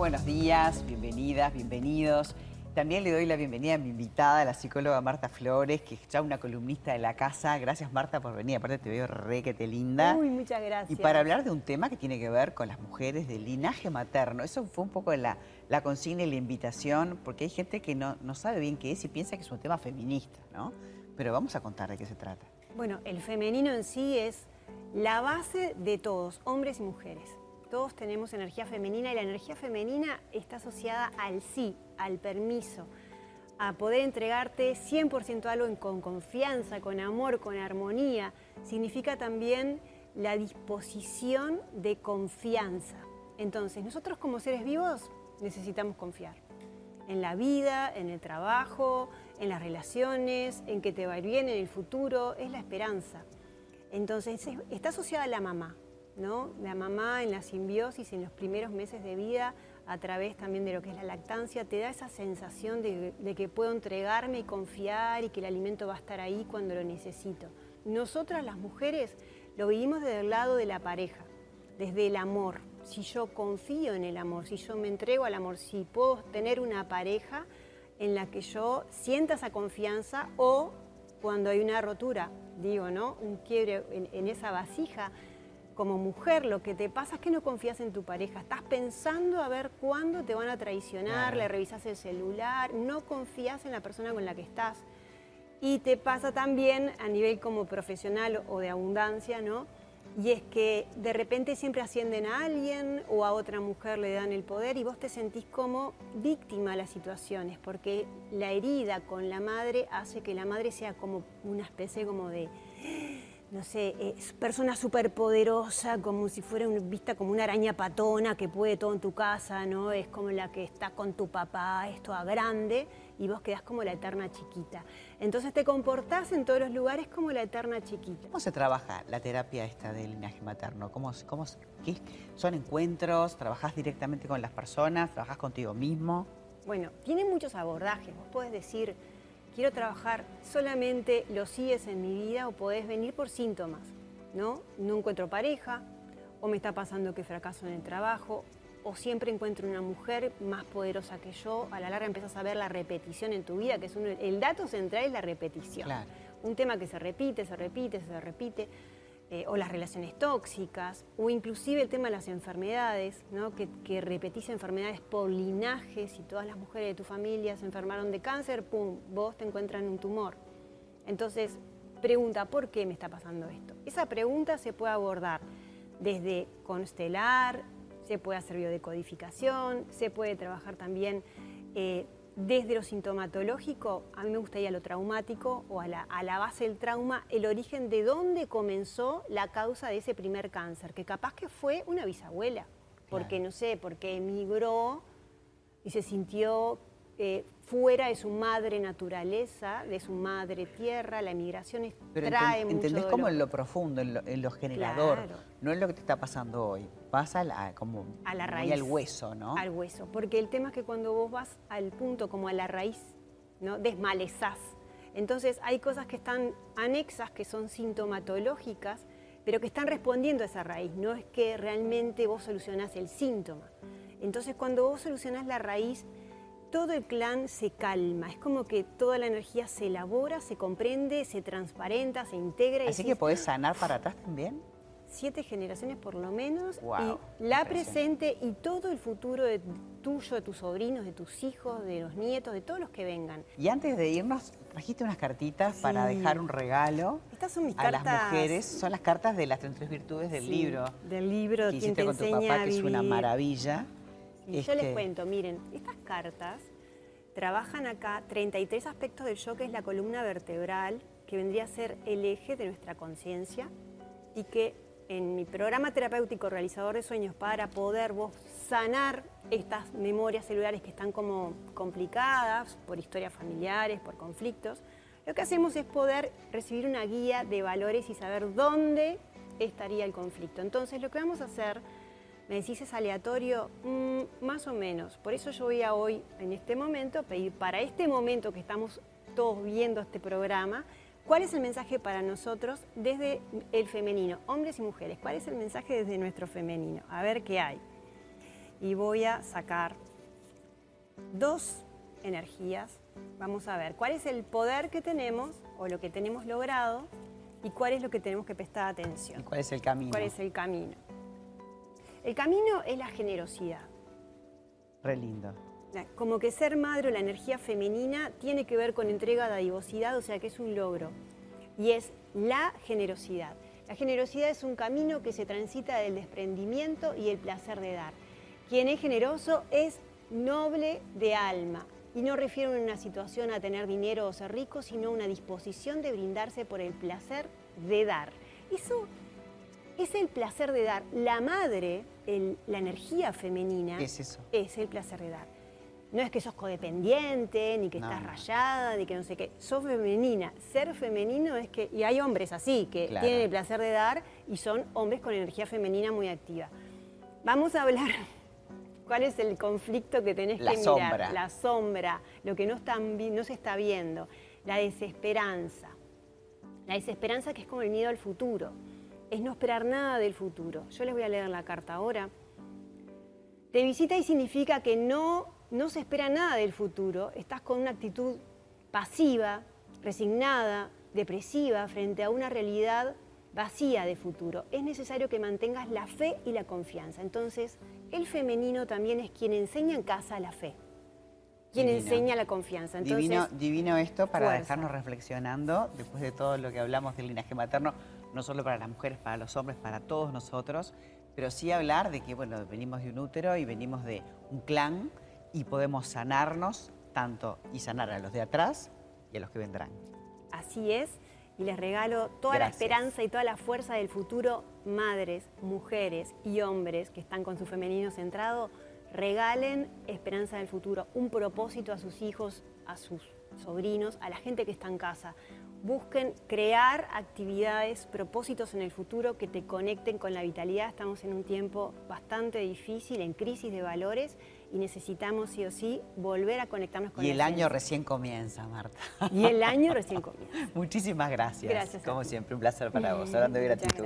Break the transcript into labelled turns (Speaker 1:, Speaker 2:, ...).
Speaker 1: buenos días, bienvenidas, bienvenidos. También le doy la bienvenida a mi invitada, la psicóloga Marta Flores, que es ya una columnista de la casa. Gracias Marta por venir, aparte te veo re que te linda.
Speaker 2: Uy, muchas gracias.
Speaker 1: Y para hablar de un tema que tiene que ver con las mujeres del linaje materno. Eso fue un poco la, la consigna y la invitación, porque hay gente que no, no sabe bien qué es y piensa que es un tema feminista, ¿no? Pero vamos a contar de qué se trata.
Speaker 2: Bueno, el femenino en sí es la base de todos, hombres y mujeres. Todos tenemos energía femenina y la energía femenina está asociada al sí, al permiso, a poder entregarte 100% algo con confianza, con amor, con armonía. Significa también la disposición de confianza. Entonces, nosotros como seres vivos necesitamos confiar en la vida, en el trabajo, en las relaciones, en que te va a ir bien en el futuro, es la esperanza. Entonces, está asociada a la mamá, la mamá en la simbiosis, en los primeros meses de vida, a través también de lo que es la lactancia, te da esa sensación de, que puedo entregarme y confiar y que el alimento va a estar ahí cuando lo necesito. Nosotras las mujeres lo vivimos desde el lado de la pareja, desde el amor. Si yo confío en el amor, si yo me entrego al amor, si puedo tener una pareja en la que yo sienta esa confianza o cuando hay una rotura, digo, ¿no? Un quiebre en esa vasija, como mujer lo que te pasa es que no confías en tu pareja. Estás pensando a ver cuándo te van a traicionar, le revisas el celular, no confías en la persona con la que estás. Y te pasa también a nivel como profesional o de abundancia, ¿no? Y es que de repente siempre ascienden a alguien o a otra mujer le dan el poder y vos te sentís como víctima de las situaciones, porque la herida con la madre hace que la madre sea como una especie como de no sé, es persona súper poderosa, como si fuera vista como una araña patona que puede todo en tu casa, ¿no? Es como la que está con tu papá, es toda grande, y vos quedás como la eterna chiquita. Entonces te comportás en todos los lugares como la eterna chiquita.
Speaker 1: ¿Cómo se trabaja la terapia esta del linaje materno? ¿Cómo, cómo, qué, ¿Son encuentros? ¿Trabajás directamente con las personas? ¿Trabajás contigo mismo?
Speaker 2: Bueno, tiene muchos abordajes. Vos podés decir quiero trabajar solamente los síes en mi vida o podés venir por síntomas, ¿no? No encuentro pareja, o me está pasando que fracaso en el trabajo, o siempre encuentro una mujer más poderosa que yo, a la larga empiezas a ver la repetición en tu vida, que es el dato central es la repetición. Un tema que se repite, se repite, se repite. Eh, o las relaciones tóxicas, o inclusive el tema de las enfermedades, ¿no? que, que, repetís enfermedades por linaje, si todas las mujeres de tu familia se enfermaron de cáncer, ¡pum!, vos te encuentran un tumor. Entonces, pregunta, ¿por qué me está pasando esto? Esa pregunta se puede abordar desde constelar, se puede hacer biodecodificación, se puede trabajar también eh, desde lo sintomatológico, a mí me gustaría lo traumático o a la, base del trauma, el origen de dónde comenzó la causa de ese primer cáncer, que capaz que fue una bisabuela, porque no sé, porque emigró y se sintió eh, fuera de su madre naturaleza, de su madre tierra, la emigración trae mucho
Speaker 1: ¿Entendés como en lo profundo, en lo, generador, no es lo que te está pasando hoy, pasa a como
Speaker 2: a la raíz,
Speaker 1: al hueso, ¿no?
Speaker 2: Al hueso, porque el tema es que cuando vos vas al punto como a la raíz, ¿no? desmalezás. Entonces hay cosas que están anexas, que son sintomatológicas, pero que están respondiendo a esa raíz, no es que realmente vos solucionás el síntoma. Entonces cuando vos solucionás la raíz, todo el clan se calma, es como que toda la energía se elabora, se comprende, se transparenta, se integra.
Speaker 1: Así que podés sanar para atrás también.
Speaker 2: Siete generaciones por lo menos, y la presente y todo el futuro de tuyo, de tus sobrinos, de tus hijos, de los nietos, de todos los que vengan.
Speaker 1: Y antes de irnos, trajiste unas cartitas para dejar un regalo
Speaker 2: Estas son mis
Speaker 1: a las mujeres. Son las cartas de las 33 virtudes del libro.
Speaker 2: Del libro
Speaker 1: que hiciste con tu papá, que es una maravilla.
Speaker 2: Yo les cuento, miren, estas cartas trabajan acá 33 aspectos del yo, que es la columna vertebral, que vendría a ser el eje de nuestra conciencia y que en mi programa terapéutico realizador de sueños para poder vos sanar estas memorias celulares que están como complicadas por historias familiares, por conflictos, lo que hacemos es poder recibir una guía de valores y saber dónde estaría el conflicto. Entonces lo que vamos a hacer ¿Me decís es aleatorio? Mm, más o menos. Por eso yo voy a hoy, en este momento, pedir para este momento que estamos todos viendo este programa, ¿cuál es el mensaje para nosotros desde el femenino, hombres y mujeres? ¿Cuál es el mensaje desde nuestro femenino? A ver qué hay. y voy a sacar dos energías. Vamos a ver cuál es el poder que tenemos o lo que tenemos logrado y cuál es lo que tenemos que prestar atención.
Speaker 1: ¿Y cuál es el camino?
Speaker 2: ¿Cuál es el camino? El camino es la generosidad.
Speaker 1: Re lindo.
Speaker 2: Como que ser madre o la energía femenina tiene que ver con entrega, dadivosidad, o sea que es un logro. Y es la generosidad. La generosidad es un camino que se transita del desprendimiento y el placer de dar. Quien es generoso es noble de alma. Y no refiero en una situación a tener dinero o ser rico, sino una disposición de brindarse por el placer de dar. Eso es el placer de dar. La madre, la energía femenina,
Speaker 1: es, eso?
Speaker 2: es el placer de dar. No es que sos codependiente, ni que estás rayada, ni que no sé qué. Sos femenina. Ser femenino es que. Y hay hombres así, que tienen el placer de dar y son hombres con energía femenina muy activa. Vamos a hablar. ¿Cuál es el conflicto que tenés
Speaker 1: la
Speaker 2: que
Speaker 1: sombra.
Speaker 2: La sombra, lo que no, no se está viendo, la desesperanza. La desesperanza que es como el miedo al futuro es no esperar nada del futuro. Yo les voy a leer la carta ahora. Te visita y significa que no, no se espera nada del futuro. Estás con una actitud pasiva, resignada, depresiva frente a una realidad vacía de futuro. Es necesario que mantengas la fe y la confianza. Entonces, el femenino también es quien enseña en casa la fe, quien enseña la confianza.
Speaker 1: divino, divino esto para dejarnos reflexionando, después de todo lo que hablamos del linaje materno, no solo para las mujeres, para los hombres, para todos nosotros, pero sí hablar de que, bueno, venimos de un útero y venimos de un clan y podemos sanarnos tanto y sanar a los de atrás y a los que vendrán.
Speaker 2: Así es, y les regalo toda la esperanza y toda la fuerza del futuro, madres, mujeres y hombres que están con su femenino centrado, regalen esperanza del futuro, un propósito a sus hijos, a sus sobrinos, a la gente que está en casa busquen crear actividades, propósitos en el futuro que te conecten con la vitalidad. Estamos en un tiempo bastante difícil, en crisis de valores y necesitamos sí o sí volver a conectarnos con
Speaker 1: Y el año recién comienza, Marta.
Speaker 2: Y el año recién comienza.
Speaker 1: Muchísimas gracias. Gracias. Como siempre, un placer para vos. Hablando de gratitud.